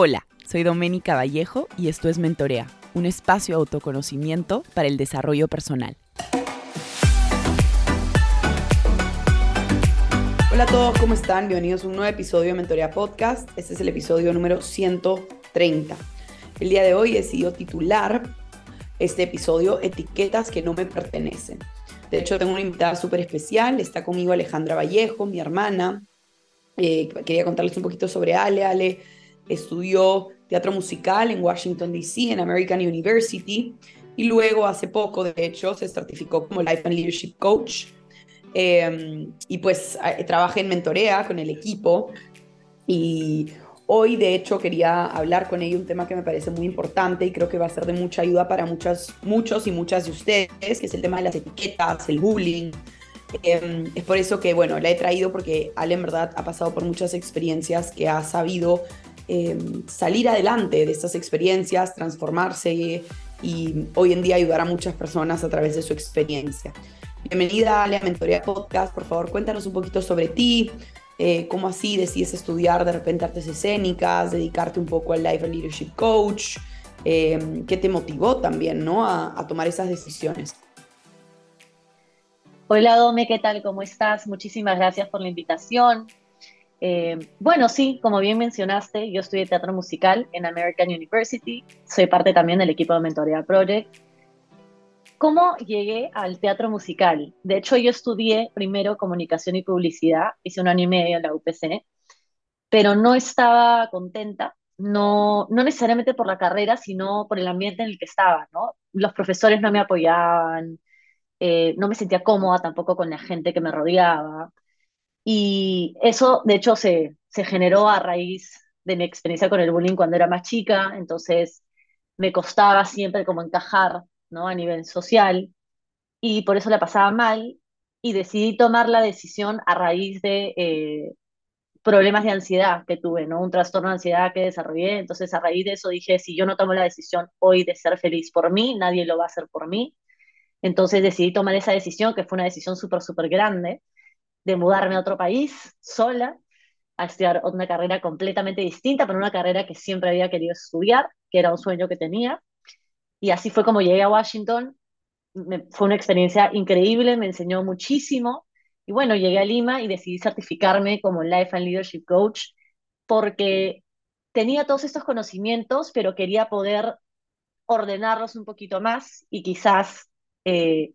Hola, soy Doménica Vallejo y esto es Mentorea, un espacio de autoconocimiento para el desarrollo personal. Hola a todos, ¿cómo están? Bienvenidos a un nuevo episodio de Mentorea Podcast. Este es el episodio número 130. El día de hoy he decidido titular este episodio Etiquetas que no me pertenecen. De hecho, tengo una invitada súper especial. Está conmigo Alejandra Vallejo, mi hermana. Eh, quería contarles un poquito sobre Ale. Ale estudió teatro musical en Washington, D.C., en American University. Y luego, hace poco, de hecho, se certificó como Life and Leadership Coach. Em, y pues trabaja en mentorea con el equipo. Y Hoy, de hecho, quería hablar con ella un tema que me parece muy importante y creo que va a ser de mucha ayuda para muchas, muchos y muchas de ustedes, que es el tema de las etiquetas, el bullying. Em, es por eso que, bueno, la he traído porque Ale en verdad ha pasado por muchas experiencias que ha sabido em, salir adelante de estas experiencias, transformarse y hoy en día ayudar a muchas personas a través de su experiencia. Bienvenida a Mentoría Podcast, por favor cuéntanos un poquito sobre ti, eh, cómo así decides estudiar de repente artes escénicas, dedicarte un poco al Life Leadership Coach, eh, qué te motivó también ¿no? A, tomar esas decisiones. Hola Dome, ¿qué tal? ¿Cómo estás? Muchísimas gracias por la invitación. Eh, bueno, sí, como bien mencionaste, yo estudié teatro musical en American University, soy parte también del equipo de Mentoría Project ¿Cómo llegué al teatro musical? De hecho, yo estudié primero comunicación y publicidad, hice un año y medio en la UPC, pero no estaba contenta, no, no necesariamente por la carrera, sino por el ambiente en el que estaba, ¿no? Los profesores no me apoyaban, eh, no me sentía cómoda tampoco con la gente que me rodeaba. Y eso, de hecho, se, se generó a raíz de mi experiencia con el bullying cuando era más chica, entonces me costaba siempre como encajar ¿no? A nivel social, y por eso la pasaba mal, y decidí tomar la decisión a raíz de eh, problemas de ansiedad que tuve, ¿no? Un trastorno de ansiedad que desarrollé, entonces a raíz de eso dije, si yo no tomo la decisión hoy de ser feliz por mí, nadie lo va a hacer por mí, entonces decidí tomar esa decisión, que fue una decisión súper, súper grande, de mudarme a otro país sola, a estudiar una carrera completamente distinta, pero una carrera que siempre había querido estudiar, que era un sueño que tenía. Y así fue como llegué a Washington. fue una experiencia increíble, me enseñó muchísimo. Y bueno, llegué a Lima y decidí certificarme como Life and Leadership Coach porque tenía todos estos conocimientos, pero quería poder ordenarlos un poquito más y quizás eh,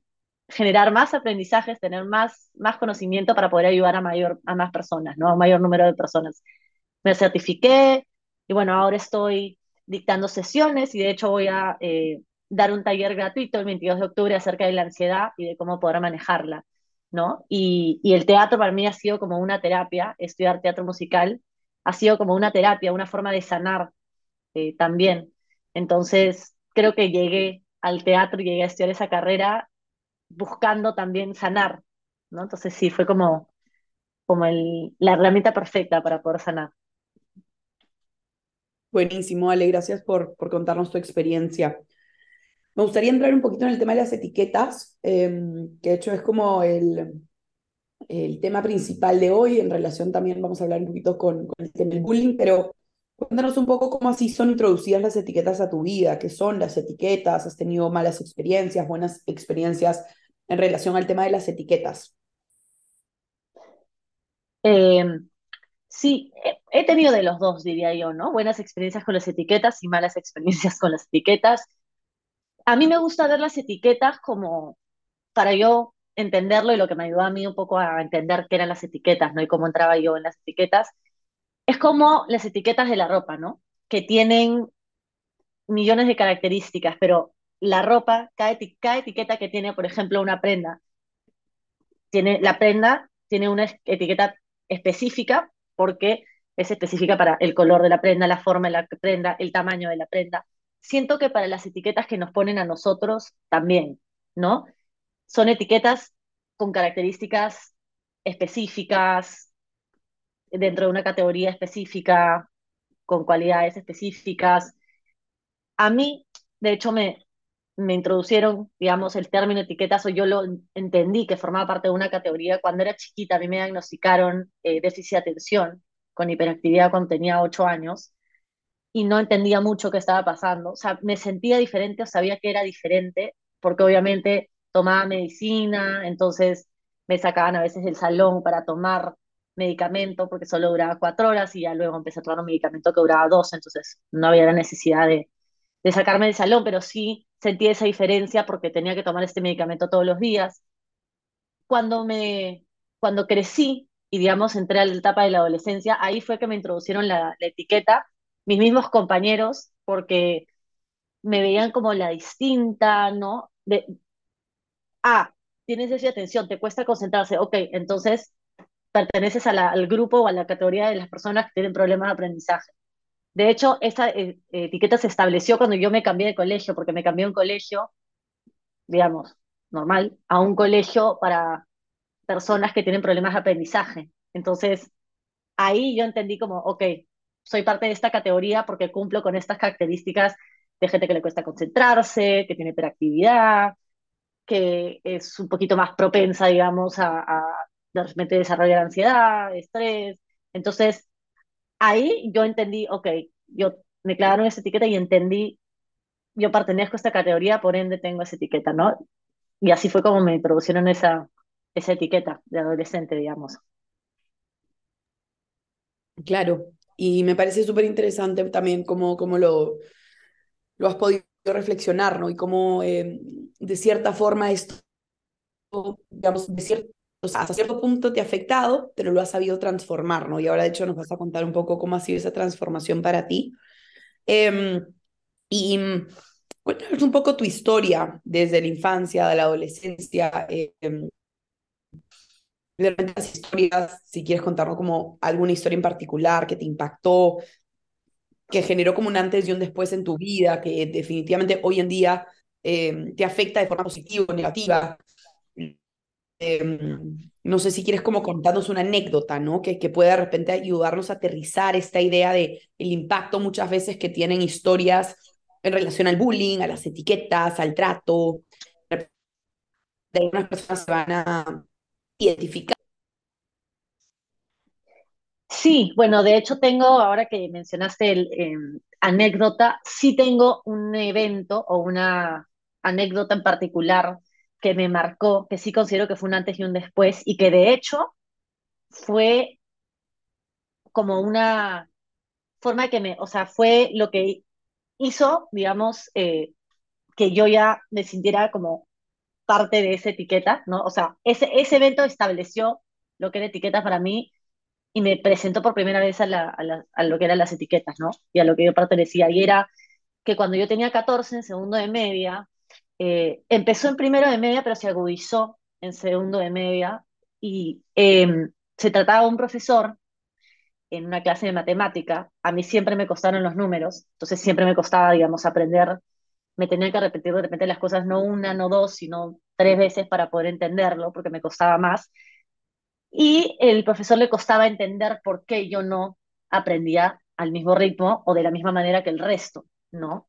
generar más aprendizajes, tener más, más conocimiento para poder ayudar a, mayor, a más personas, ¿no? a mayor número de personas. Me certifiqué y bueno, ahora estoy dictando sesiones y de hecho voy a eh, dar un taller gratuito el 22 de octubre acerca de la ansiedad y de cómo poder manejarla, ¿no? Y, el teatro para mí ha sido como una terapia, estudiar teatro musical ha sido como una terapia, una forma de sanar eh, también. Entonces, creo que llegué al teatro y llegué a estudiar esa carrera buscando también sanar, ¿no? Entonces sí, fue como, como el, la herramienta perfecta para poder sanar. Buenísimo, Ale, gracias por, por contarnos tu experiencia. Me gustaría entrar un poquito en el tema de las etiquetas, em, que de hecho es como el, el tema principal de hoy. En relación también vamos a hablar un poquito con, con el tema del bullying, pero cuéntanos un poco cómo así son introducidas las etiquetas a tu vida, qué son las etiquetas, has tenido malas experiencias, buenas experiencias en relación al tema de las etiquetas. Eh, Sí, he tenido de los dos, diría yo, ¿no? Buenas experiencias con las etiquetas y malas experiencias con las etiquetas. A mí me gusta ver las etiquetas como para yo entenderlo y lo que me ayudó a mí un poco a entender qué eran las etiquetas, ¿no? Y cómo entraba yo en las etiquetas. Es como las etiquetas de la ropa, ¿no? Que tienen millones de características, pero la ropa, cada, cada etiqueta que tiene, por ejemplo, una prenda, tiene, la prenda tiene una etiqueta específica porque es específica para el color de la prenda, la forma de la prenda, el tamaño de la prenda. Siento que para las etiquetas que nos ponen a nosotros también, ¿no? Son etiquetas con características específicas, dentro de una categoría específica, con cualidades específicas. A mí, de hecho, me, me introducieron, digamos, el término etiquetas, o yo lo entendí que formaba parte de una categoría. Cuando era chiquita, a mí me diagnosticaron eh, déficit de atención con hiperactividad cuando tenía 8 años. y no entendía mucho qué estaba pasando. O sea, me sentía diferente o sabía que era diferente, porque obviamente tomaba medicina, entonces me sacaban a veces del salón para tomar medicamento porque solo duraba cuatro horas y ya luego empecé a tomar un medicamento que duraba dos, entonces no había la necesidad de, de sacarme del salón, pero sí sentí esa diferencia porque tenía que tomar este medicamento todos los días. Cuando me, cuando crecí y digamos entré a la etapa de la adolescencia, ahí fue que me introducieron la, la etiqueta mis mismos compañeros, porque me veían como la distinta, ¿no? De, ah, tienes esa atención, te cuesta concentrarse, ok, entonces perteneces al grupo o a la categoría de las personas que tienen problemas de aprendizaje. De hecho, esta eh, etiqueta se estableció cuando yo me cambié de colegio, porque me cambié de un colegio, digamos, normal, a un colegio para personas que tienen problemas de aprendizaje. Entonces, ahí yo entendí como, ok, soy parte de esta categoría porque cumplo con estas características de gente que le cuesta concentrarse, que tiene hiperactividad, que es un poquito más propensa, digamos, a, desarrollar ansiedad, estrés. Entonces, ahí yo entendí, ok, yo me clavaron esa etiqueta y entendí, yo pertenezco a esta categoría, por ende tengo esa etiqueta, ¿no? Y así fue como me introducieron esa, esa etiqueta de adolescente, digamos. Claro, y me parece súper interesante también cómo, cómo lo, lo has podido reflexionar, ¿no? Y cómo eh, de cierta forma esto, digamos, de cierto, hasta cierto punto te ha afectado, pero lo has sabido transformar, ¿no? Y ahora de hecho nos vas a contar un poco cómo ha sido esa transformación para ti. Eh, y cuéntanos un poco tu historia desde la infancia, de la adolescencia. Eh, de las historias, si quieres contarnos como alguna historia en particular que te impactó, que generó como un antes y un después en tu vida, que definitivamente hoy en día eh, te afecta de forma positiva o negativa. Eh, no sé si quieres como contarnos una anécdota, ¿no? Que, que pueda de repente ayudarnos a aterrizar esta idea de el impacto muchas veces que tienen historias en relación al bullying, a las etiquetas, al trato. De algunas personas se van a identificar. Sí, bueno, de hecho tengo, ahora que mencionaste el em, anécdota, sí tengo un evento o una anécdota en particular que me marcó, que sí considero que fue un antes y un después, y que de hecho fue como una forma que me, o sea, fue lo que hizo, digamos, eh, que yo ya me sintiera como parte de esa etiqueta, ¿no? O sea, ese, ese evento estableció lo que era etiqueta para mí y me presentó por primera vez a, a, lo que eran las etiquetas, ¿no? Y a lo que yo pertenecía. Y era que cuando yo tenía 14, en segundo de media, eh, empezó en primero de media, pero se agudizó en segundo de media. Y em, se trataba de un profesor en una clase de matemática. A mí siempre me costaron los números, entonces siempre me costaba, digamos, aprender me tenía que repetir de repente las cosas no una, no dos, sino tres veces para poder entenderlo, porque me costaba más. Y el profesor le costaba entender por qué yo no aprendía al mismo ritmo o de la misma manera que el resto, ¿no?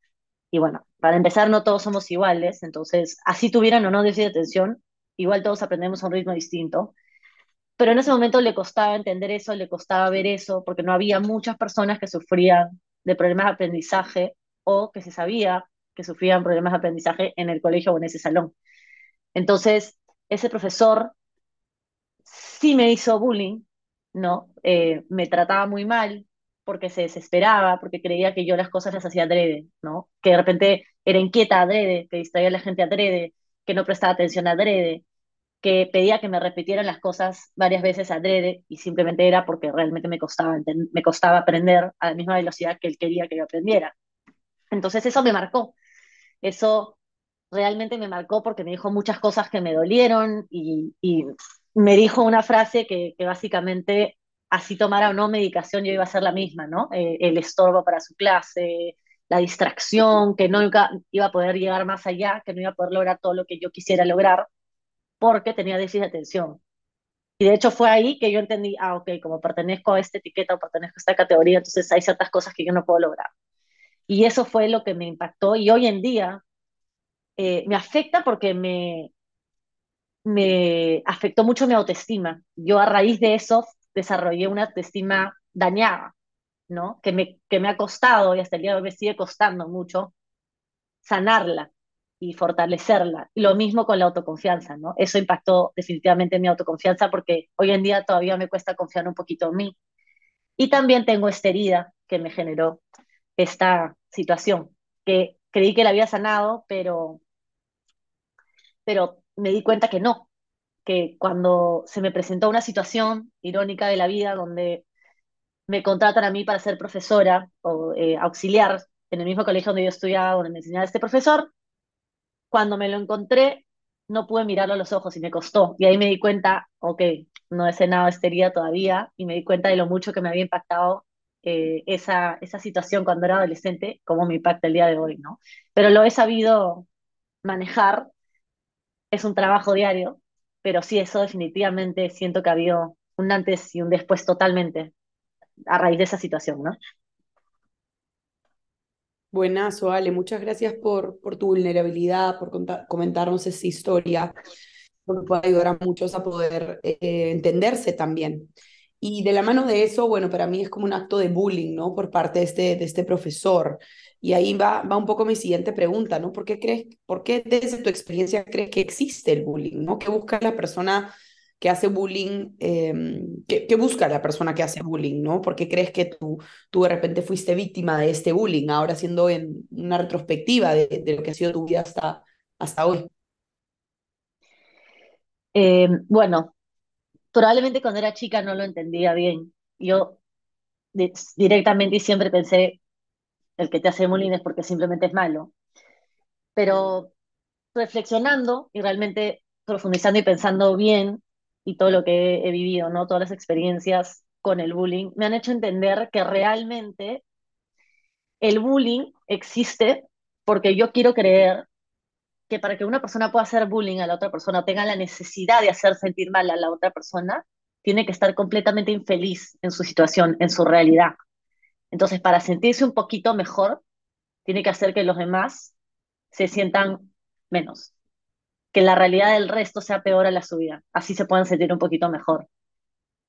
Y bueno, para empezar, no todos somos iguales, entonces, así tuvieran o no déficit de atención, igual todos aprendemos a un ritmo distinto. Pero en ese momento le costaba entender eso, le costaba ver eso, porque no había muchas personas que sufrían de problemas de aprendizaje o que se sabía que sufrían problemas de aprendizaje en el colegio o en ese salón. Entonces, ese profesor sí me hizo bullying, ¿no? Eh, me trataba muy mal porque se desesperaba, porque creía que yo las cosas las hacía adrede, ¿no? Que de repente era inquieta adrede, que distraía a la gente adrede, que no prestaba atención adrede, que pedía que me repitieran las cosas varias veces adrede y simplemente era porque realmente me costaba, me costaba aprender a la misma velocidad que él quería que yo aprendiera. Entonces eso me marcó. Eso realmente me marcó porque me dijo muchas cosas que me dolieron y, me dijo una frase que, básicamente así tomara o no medicación yo iba a ser la misma, ¿no? Eh, el estorbo para su clase, la distracción, que nunca iba a poder llegar más allá, que no iba a poder lograr todo lo que yo quisiera lograr porque tenía déficit de atención. Y de hecho fue ahí que yo entendí, ah, ok, como pertenezco a esta etiqueta o pertenezco a esta categoría, entonces hay ciertas cosas que yo no puedo lograr. Y eso fue lo que me impactó y hoy en día eh, me afecta porque me, me afectó mucho mi autoestima. Yo a raíz de eso desarrollé una autoestima dañada, ¿no? Que me, que me ha costado y hasta el día de hoy me sigue costando mucho sanarla y fortalecerla. Lo mismo con la autoconfianza, ¿no? Eso impactó definitivamente mi autoconfianza porque hoy en día todavía me cuesta confiar un poquito en mí. Y también tengo esta herida que me generó esta situación, que creí que la había sanado, pero, pero me di cuenta que no, que cuando se me presentó una situación irónica de la vida donde me contratan a mí para ser profesora o eh, auxiliar en el mismo colegio donde yo estudiaba, donde me enseñaba este profesor, cuando me lo encontré, no pude mirarlo a los ojos y me costó. Y ahí me di cuenta, ok, no he cenado estería todavía, y me di cuenta de lo mucho que me había impactado eh, esa, esa situación cuando era adolescente, como me impacta el día de hoy, ¿no? Pero lo he sabido manejar, es un trabajo diario, pero sí, eso definitivamente siento que ha habido un antes y un después totalmente a raíz de esa situación, ¿no? Buenazo, Ale. Muchas gracias por, por tu vulnerabilidad, por comentarnos esa historia, porque puede ayudar a muchos a poder eh, entenderse también. Y de la mano de eso, bueno, para mí es como un acto de bullying, ¿no? Por parte de este, de este profesor. Y ahí va, va un poco mi siguiente pregunta, ¿no? ¿Por qué crees, por qué desde tu experiencia crees que existe el bullying, ¿no? ¿Qué busca la persona que hace bullying, eh, ¿qué, busca la persona que hace bullying, ¿no? ¿Por qué crees que tú, tú de repente fuiste víctima de este bullying, ahora siendo en una retrospectiva de, lo que ha sido tu vida hasta, hasta hoy? Eh, bueno, probablemente cuando era chica no lo entendía bien. Yo directamente y siempre pensé, el que te hace bullying es porque simplemente es malo. Pero reflexionando y realmente profundizando y pensando bien, y todo lo que he vivido, ¿no? Todas las experiencias con el bullying, me han hecho entender que realmente el bullying existe porque yo quiero creer que para que una persona pueda hacer bullying a la otra persona, tenga la necesidad de hacer sentir mal a la otra persona, tiene que estar completamente infeliz en su situación, en su realidad. Entonces, para sentirse un poquito mejor, tiene que hacer que los demás se sientan menos que la realidad del resto sea peor a la suya, así se puedan sentir un poquito mejor.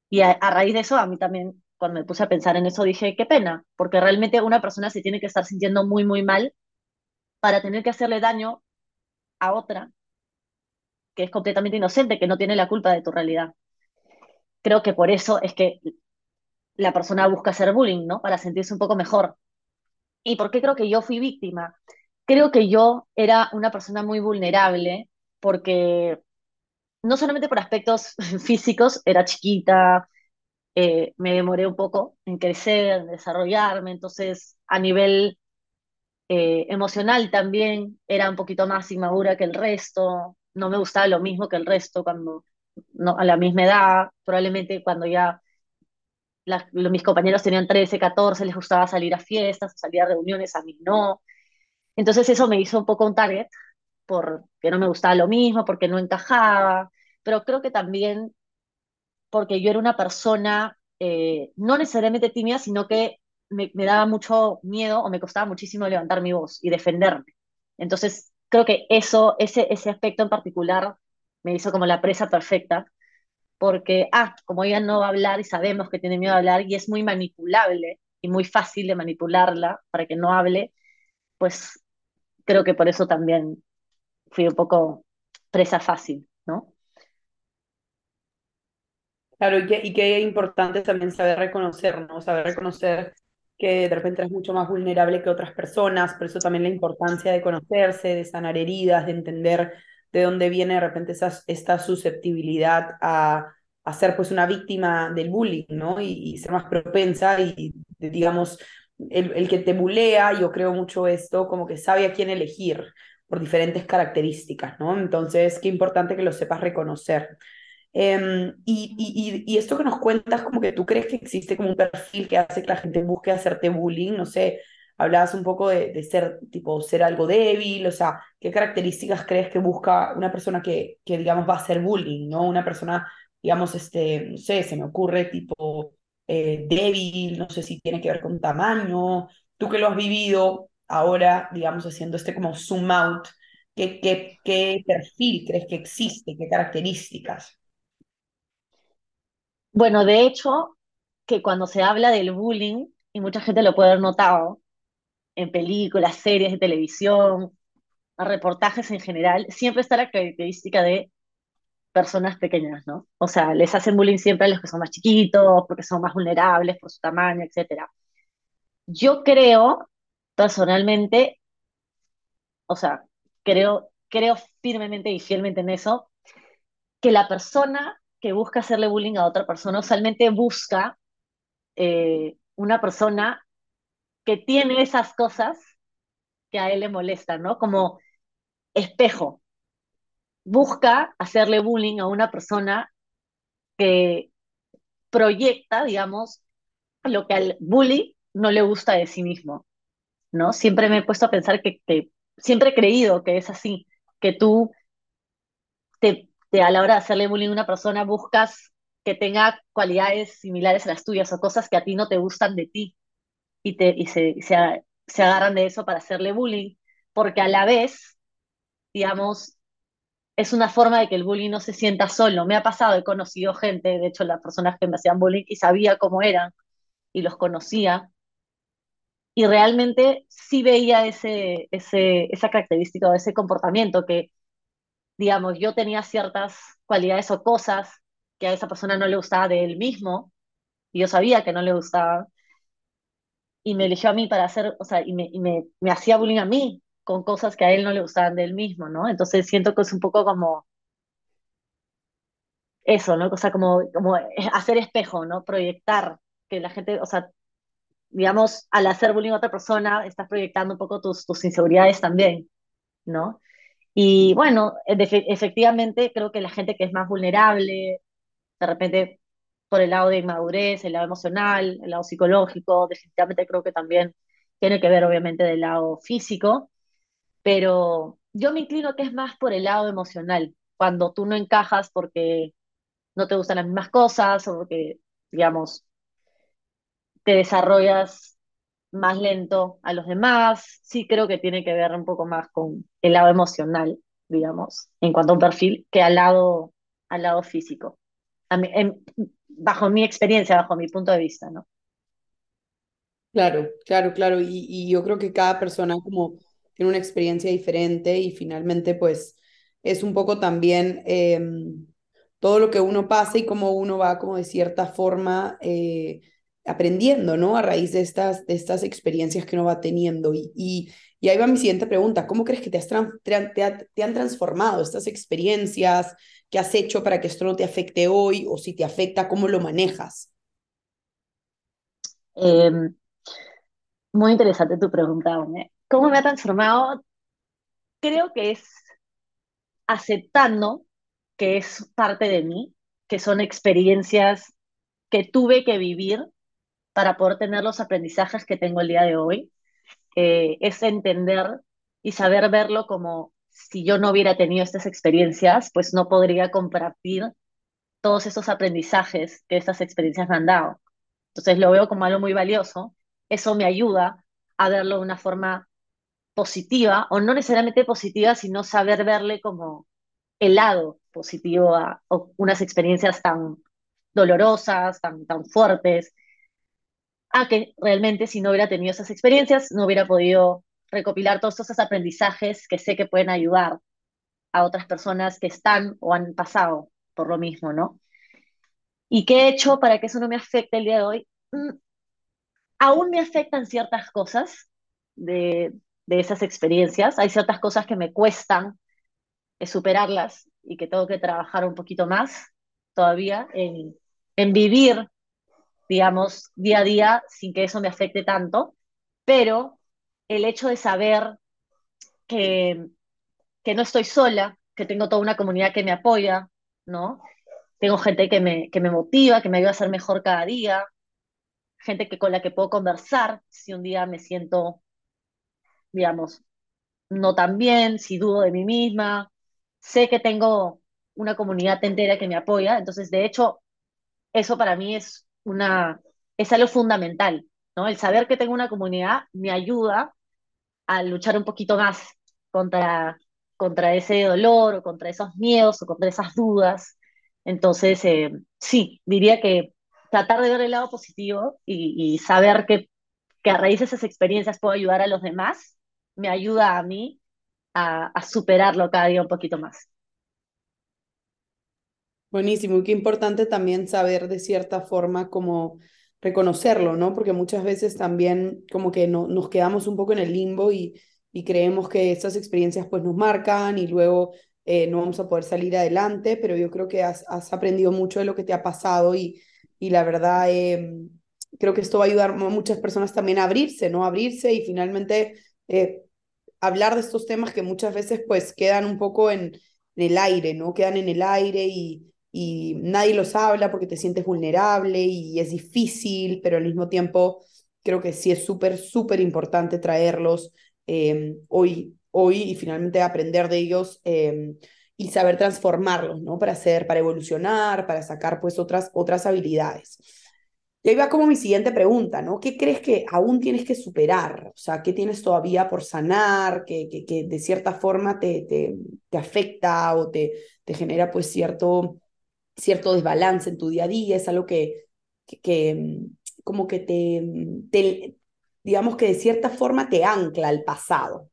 Y a, raíz de eso, a mí también, cuando me puse a pensar en eso, dije, qué pena, porque realmente una persona se tiene que estar sintiendo muy, muy mal para tener que hacerle daño a otra que es completamente inocente, que no tiene la culpa de tu realidad. Creo que por eso es que la persona busca hacer bullying, ¿no? Para sentirse un poco mejor. ¿Y por qué creo que yo fui víctima? Creo que yo era una persona muy vulnerable porque no solamente por aspectos físicos, era chiquita, eh, me demoré un poco en crecer, en desarrollarme, entonces a nivel eh, emocional también era un poquito más inmadura que el resto, no me gustaba lo mismo que el resto cuando no, a la misma edad, probablemente cuando ya mis compañeros tenían 13, 14, les gustaba salir a fiestas, salir a reuniones, a mí no. Entonces eso me hizo un poco un target porque no me gustaba lo mismo, porque no encajaba, pero creo que también porque yo era una persona eh, no necesariamente tímida, sino que me, daba mucho miedo o me costaba muchísimo levantar mi voz y defenderme. Entonces, creo que eso, ese, ese aspecto en particular me hizo como la presa perfecta, porque, ah, como ella no va a hablar y sabemos que tiene miedo a hablar y es muy manipulable y muy fácil de manipularla para que no hable, pues creo que por eso también fui un poco presa fácil, ¿no? Claro, y qué, y qué importante también saber reconocer, ¿no? Saber reconocer que de repente eres mucho más vulnerable que otras personas, por eso también la importancia de conocerse, de sanar heridas, de entender de dónde viene de repente esa, esta susceptibilidad a, a ser pues una víctima del bullying, ¿no? Y, ser más propensa y, digamos, el, el, que te bulea, yo creo mucho esto, como que sabe a quién elegir, por diferentes características, ¿no? Entonces, qué importante que lo sepas reconocer. Em, y, esto que nos cuentas, como que tú crees que existe como un perfil que hace que la gente busque hacerte bullying, no sé, hablabas un poco de, ser, tipo, ser algo débil, o sea, ¿qué características crees que busca una persona que, que digamos, va a hacer bullying, ¿no? Una persona, digamos, este, no sé, se me ocurre tipo eh, débil, no sé si tiene que ver con tamaño, tú que lo has vivido, ahora, digamos, haciendo este como zoom out, ¿qué, qué, qué perfil crees que existe? ¿Qué características? Bueno, de hecho, que cuando se habla del bullying, y mucha gente lo puede haber notado en películas, series de televisión, reportajes en general, siempre está la característica de personas pequeñas, ¿no? O sea, les hacen bullying siempre a los que son más chiquitos, porque son más vulnerables por su tamaño, etc. Yo creo, personalmente, o sea, creo, creo firmemente y fielmente en eso, que la persona que busca hacerle bullying a otra persona usualmente busca eh, una persona que tiene esas cosas que a él le molestan, ¿no? Como espejo. Busca hacerle bullying a una persona que proyecta, digamos, lo que al bully no le gusta de sí mismo, ¿no? Siempre me he puesto a pensar que, siempre he creído que es así, que tú te, a la hora de hacerle bullying a una persona buscas que tenga cualidades similares a las tuyas o cosas que a ti no te gustan de ti y, te, y se, se, se agarran de eso para hacerle bullying, porque a la vez, digamos, es una forma de que el bullying no se sienta solo. Me ha pasado, he conocido gente, de hecho las personas que me hacían bullying y sabía cómo eran y los conocía. Y realmente sí veía ese, ese, esa característica o ese comportamiento que, digamos, yo tenía ciertas cualidades o cosas que a esa persona no le gustaba de él mismo y yo sabía que no le gustaba y me eligió a mí para hacer, o sea, y me, y me, me hacía bullying a mí con cosas que a él no le gustaban de él mismo, ¿no? Entonces siento que es un poco como eso, ¿no? O sea, como, como hacer espejo, ¿no? Proyectar, que la gente, o sea, digamos, al hacer bullying a otra persona, estás proyectando un poco tus, tus inseguridades también, ¿no? Y bueno, efectivamente creo que la gente que es más vulnerable, de repente por el lado de inmadurez, el lado emocional, el lado psicológico, definitivamente creo que también tiene que ver obviamente del lado físico, pero yo me inclino que es más por el lado emocional, cuando tú no encajas porque no te gustan las mismas cosas o porque, digamos, te desarrollas más lento a los demás, sí creo que tiene que ver un poco más con el lado emocional, digamos, en cuanto a un perfil, que al lado, al lado físico. A mí, bajo mi experiencia, bajo mi punto de vista, ¿no? Claro, claro, claro. Y, y yo creo que cada persona como tiene una experiencia diferente y finalmente pues es un poco también em, todo lo que uno pasa y cómo uno va como de cierta forma eh, aprendiendo, ¿no? A raíz de estas, de estas experiencias que uno va teniendo. Y, y, y ahí va mi siguiente pregunta, ¿cómo crees que te, has te, te, han transformado estas experiencias? ¿Qué has hecho para que esto no te afecte hoy? O si te afecta, ¿cómo lo manejas? Em, muy interesante tu pregunta, ¿Cómo me ha transformado? Creo que es aceptando que es parte de mí, que son experiencias que tuve que vivir para poder tener los aprendizajes que tengo el día de hoy. Eh, es entender y saber verlo como si yo no hubiera tenido estas experiencias, pues no podría compartir todos esos aprendizajes que estas experiencias me han dado. Entonces lo veo como algo muy valioso. Eso me ayuda a verlo de una forma positiva, o no necesariamente positiva, sino saber verle como el lado positivo a, unas experiencias tan dolorosas, tan, tan fuertes, a que realmente si no hubiera tenido esas experiencias, no hubiera podido recopilar todos esos aprendizajes que sé que pueden ayudar a otras personas que están o han pasado por lo mismo, ¿no? ¿Y qué he hecho para que eso no me afecte el día de hoy? Mm, aún me afectan ciertas cosas de, de esas experiencias. Hay ciertas cosas que me cuestan eh, superarlas y que tengo que trabajar un poquito más todavía en, en vivir, digamos, día a día sin que eso me afecte tanto, pero el hecho de saber que, que no estoy sola, que tengo toda una comunidad que me apoya, ¿no? Tengo gente que me, que me motiva, que me ayuda a ser mejor cada día, gente que, con la que puedo conversar si un día me siento, digamos, no tan bien, si dudo de mí misma. Sé que tengo una comunidad entera que me apoya, entonces de hecho eso para mí es una es algo fundamental, ¿no? El saber que tengo una comunidad me ayuda a luchar un poquito más contra, contra ese dolor o contra esos miedos o contra esas dudas. Entonces, eh, sí, diría que tratar de ver el lado positivo y, saber que que a raíz de esas experiencias puedo ayudar a los demás, me ayuda a mí a, a superarlo cada día un poquito más. Buenísimo, y qué importante también saber de cierta forma cómo reconocerlo, ¿no? Porque muchas veces también como que no, nos quedamos un poco en el limbo y, y creemos que esas experiencias pues nos marcan y luego eh, no vamos a poder salir adelante, pero yo creo que has, has aprendido mucho de lo que te ha pasado y, y la verdad em, creo que esto va a ayudar a muchas personas también a abrirse, ¿no? abrirse y finalmente eh, hablar de estos temas que muchas veces pues quedan un poco en, en el aire, ¿no? Quedan en el aire y, y nadie los habla porque te sientes vulnerable y es difícil, pero al mismo tiempo creo que sí es súper, súper importante traerlos em, hoy, hoy y finalmente aprender de ellos em, y saber transformarlos, ¿no? Para hacer, para evolucionar, para sacar pues otras, otras habilidades. Y ahí va como mi siguiente pregunta, ¿no? ¿Qué crees que aún tienes que superar? O sea, ¿qué tienes todavía por sanar? ¿Que, que, que de cierta forma te, te, te, afecta o te, te genera pues cierto, cierto desbalance en tu día a día? ¿Es algo que, que, que como que te, te, digamos que de cierta forma te ancla al pasado?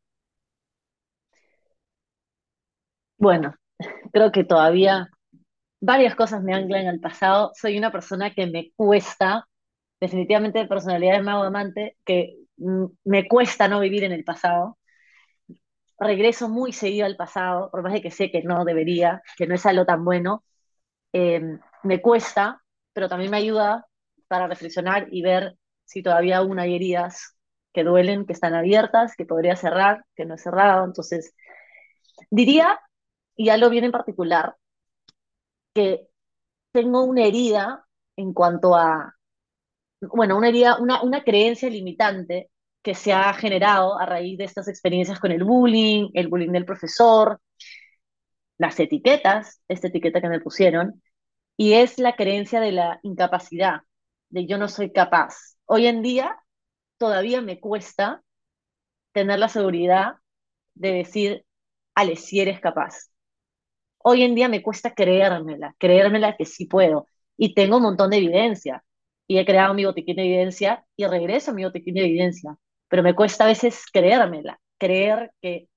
Bueno, creo que todavía varias cosas me anclan al pasado. Soy una persona que me cuesta, definitivamente de personalidad de mago amante, que me cuesta no vivir en el pasado. Regreso muy seguido al pasado, por más de que sé que no debería, que no es algo tan bueno. Eh, me cuesta, pero también me ayuda para reflexionar y ver si todavía aún hay heridas que duelen, que están abiertas, que podría cerrar, que no he cerrado. Entonces, diría, y algo bien en particular, que tengo una herida en cuanto a, bueno, una herida, una, una creencia limitante que se ha generado a raíz de estas experiencias con el bullying, el bullying del profesor, las etiquetas, esta etiqueta que me pusieron, y es la creencia de la incapacidad, de yo no soy capaz. Hoy en día todavía me cuesta tener la seguridad de decir, Ale, si eres capaz hoy en día me cuesta creérmela, creérmela que sí puedo. Y tengo un montón de evidencia. Y he creado mi botiquín de evidencia y regreso a mi botiquín de evidencia. Pero me cuesta a veces creérmela, creer que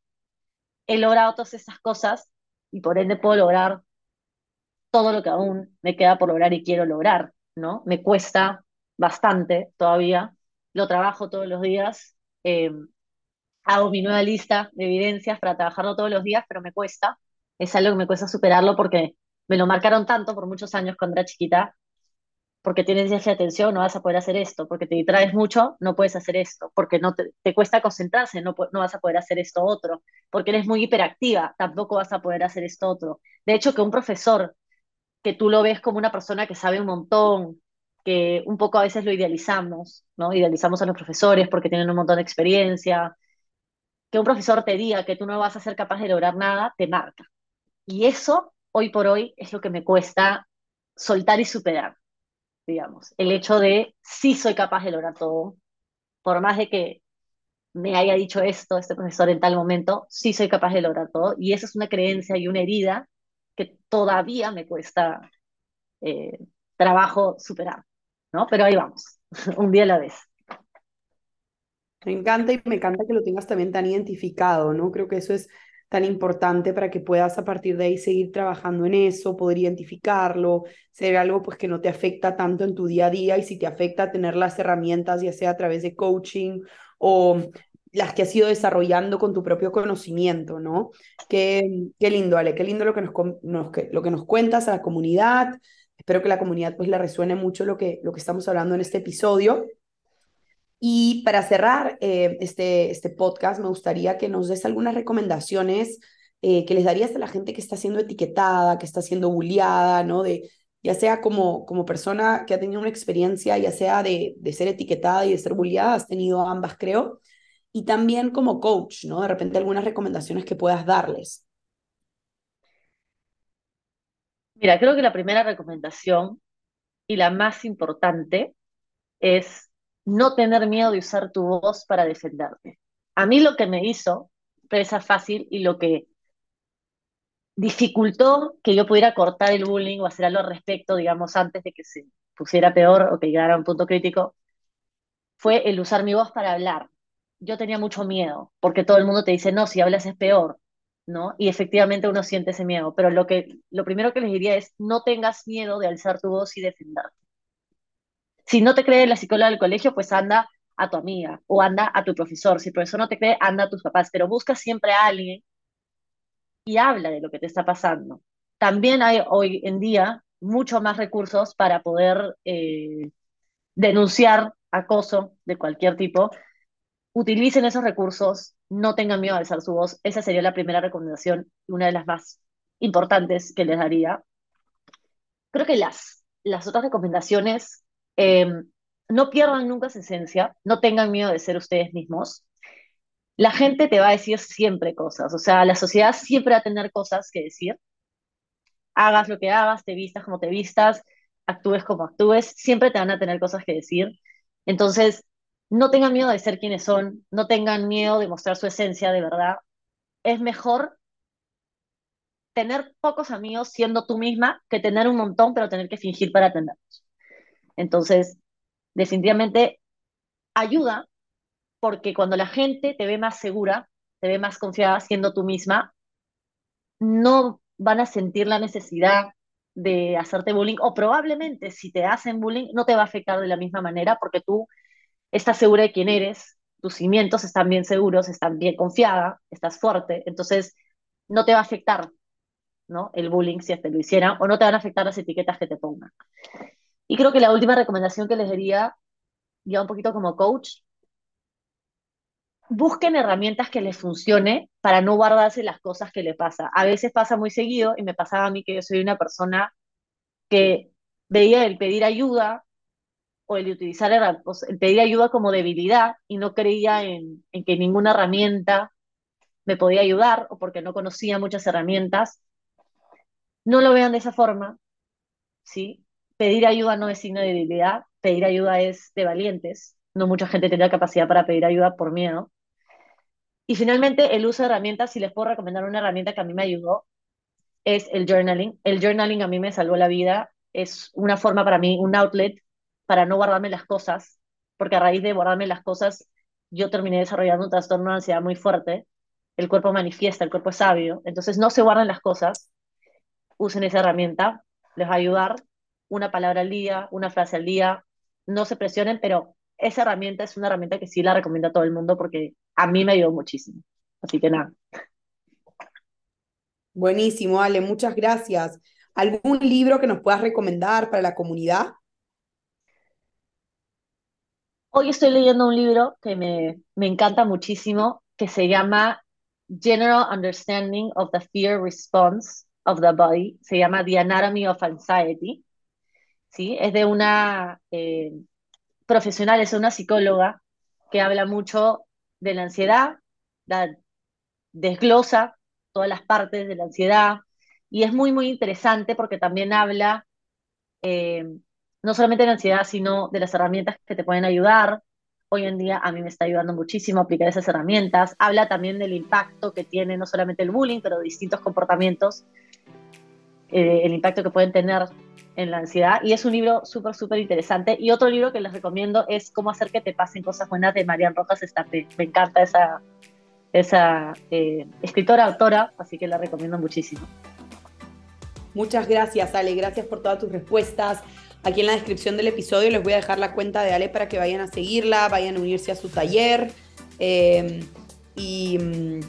he logrado todas esas cosas y por ende puedo lograr todo lo que aún me queda por lograr y quiero lograr, ¿no? Me cuesta bastante todavía. Lo trabajo todos los días. Eh, hago mi nueva lista de evidencias para trabajarlo todos los días, pero me cuesta es algo que me cuesta superarlo porque me lo marcaron tanto por muchos años cuando era chiquita, porque tienes déficit de atención, no vas a poder hacer esto, porque te distraes mucho, no puedes hacer esto, porque no te, te cuesta concentrarse, no, no vas a poder hacer esto otro, porque eres muy hiperactiva, tampoco vas a poder hacer esto otro. De hecho, que un profesor que tú lo ves como una persona que sabe un montón, que un poco a veces lo idealizamos, ¿no? Idealizamos a los profesores porque tienen un montón de experiencia. Que un profesor te diga que tú no vas a ser capaz de lograr nada, te marca. Y eso, hoy por hoy, es lo que me cuesta soltar y superar, digamos. El hecho de sí soy capaz de lograr todo, por más de que me haya dicho esto este profesor en tal momento, sí soy capaz de lograr todo. Y eso es una creencia y una herida que todavía me cuesta eh, trabajo superar, ¿no? Pero ahí vamos, un día a la vez. Me encanta y me encanta que lo tengas también tan identificado, ¿no? Creo que eso es tan importante para que puedas a partir de ahí seguir trabajando en eso, poder identificarlo, ser algo pues que no te afecta tanto en tu día a día y si te afecta tener las herramientas, ya sea a través de coaching o las que has ido desarrollando con tu propio conocimiento, ¿no? Qué, qué lindo, Ale, qué lindo lo que nos, nos, lo que nos cuentas a la comunidad. Espero que la comunidad pues le resuene mucho lo que, lo que estamos hablando en este episodio. Y para cerrar eh, este, este podcast, me gustaría que nos des algunas recomendaciones eh, que les darías a la gente que está siendo etiquetada, que está siendo bulliada, ¿no? De, ya sea como, como persona que ha tenido una experiencia, ya sea de, de ser etiquetada y de ser bulliada, has tenido ambas, creo, y también como coach, ¿no? De repente algunas recomendaciones que puedas darles. Mira, creo que la primera recomendación y la más importante es no tener miedo de usar tu voz para defenderte. A mí lo que me hizo presa fácil y lo que dificultó que yo pudiera cortar el bullying o hacer algo al respecto, digamos, antes de que se pusiera peor o que llegara a un punto crítico, fue el usar mi voz para hablar. Yo tenía mucho miedo, porque todo el mundo te dice, no, si hablas es peor, ¿no? Y efectivamente uno siente ese miedo, pero lo, que, lo primero que les diría es, no tengas miedo de alzar tu voz y defenderte. Si no te cree la psicóloga del colegio, pues anda a tu amiga o anda a tu profesor. Si el profesor no te cree, anda a tus papás, pero busca siempre a alguien y habla de lo que te está pasando. También hay hoy en día mucho más recursos para poder eh, denunciar acoso de cualquier tipo. Utilicen esos recursos, no tengan miedo a alzar su voz. Esa sería la primera recomendación y una de las más importantes que les daría. Creo que las, las otras recomendaciones, em, no pierdan nunca su esencia, no tengan miedo de ser ustedes mismos. La gente te va a decir siempre cosas, o sea, la sociedad siempre va a tener cosas que decir. Hagas lo que hagas, te vistas como te vistas, actúes como actúes, siempre te van a tener cosas que decir. Entonces, no tengan miedo de ser quienes son, no tengan miedo de mostrar su esencia de verdad. Es mejor tener pocos amigos siendo tú misma que tener un montón pero tener que fingir para tenerlos. Entonces, definitivamente ayuda porque cuando la gente te ve más segura, te ve más confiada siendo tú misma, no van a sentir la necesidad de hacerte bullying o probablemente si te hacen bullying no te va a afectar de la misma manera porque tú estás segura de quién eres, tus cimientos están bien seguros, están bien confiada, estás fuerte, entonces no te va a afectar ¿no? el bullying si te lo hicieran o no te van a afectar las etiquetas que te pongan. Y creo que la última recomendación que les daría, ya un poquito como coach, busquen herramientas que les funcione para no guardarse las cosas que le pasa. A veces pasa muy seguido y me pasaba a mí que yo soy una persona que veía el pedir ayuda o el utilizar el pedir ayuda como debilidad y no creía en, en que ninguna herramienta me podía ayudar o porque no conocía muchas herramientas. No lo vean de esa forma, ¿sí? Pedir ayuda no es signo de debilidad, pedir ayuda es de valientes. No mucha gente tiene la capacidad para pedir ayuda por miedo. Y finalmente, el uso de herramientas, si les puedo recomendar una herramienta que a mí me ayudó, es el journaling. El journaling a mí me salvó la vida. Es una forma para mí, un outlet para no guardarme las cosas, porque a raíz de guardarme las cosas, yo terminé desarrollando un trastorno de ansiedad muy fuerte. El cuerpo manifiesta, el cuerpo es sabio. Entonces, no se guarden las cosas. Usen esa herramienta, les va a ayudar. Una palabra al día, una frase al día. No se presionen, pero esa herramienta es una herramienta que sí la recomiendo a todo el mundo porque a mí me ayudó muchísimo. Así que nada. Buenísimo, Ale, muchas gracias. ¿Algún libro que nos puedas recomendar para la comunidad? Hoy estoy leyendo un libro que me, me encanta muchísimo, que se llama General Understanding of the Fear Response of the Body. Se llama The Anatomy of Anxiety. ¿Sí? Es de una eh, profesional, es una psicóloga que habla mucho de la ansiedad, desglosa todas las partes de la ansiedad y es muy, muy interesante porque también habla eh, no solamente de la ansiedad, sino de las herramientas que te pueden ayudar. Hoy en día a mí me está ayudando muchísimo aplicar esas herramientas. Habla también del impacto que tiene no solamente el bullying, pero distintos comportamientos, eh, el impacto que pueden tener en la ansiedad y es un libro súper, súper interesante. Y otro libro que les recomiendo es Cómo hacer que te pasen cosas buenas de Marian Rojas Estapé. Me encanta esa, esa eh, escritora, autora, así que la recomiendo muchísimo. Muchas gracias, Ale. Gracias por todas tus respuestas. Aquí en la descripción del episodio les voy a dejar la cuenta de Ale para que vayan a seguirla, vayan a unirse a su taller. Eh, y mm,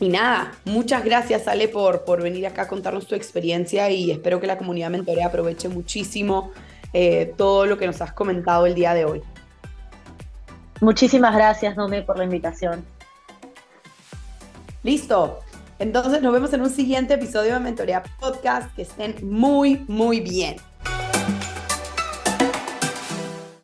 y nada, muchas gracias Ale por, por venir acá a contarnos tu experiencia y espero que la comunidad Mentorea aproveche muchísimo eh, todo lo que nos has comentado el día de hoy. Muchísimas gracias, Nome, por la invitación. Listo. Entonces nos vemos en un siguiente episodio de Mentorea Podcast. Que estén muy, muy bien.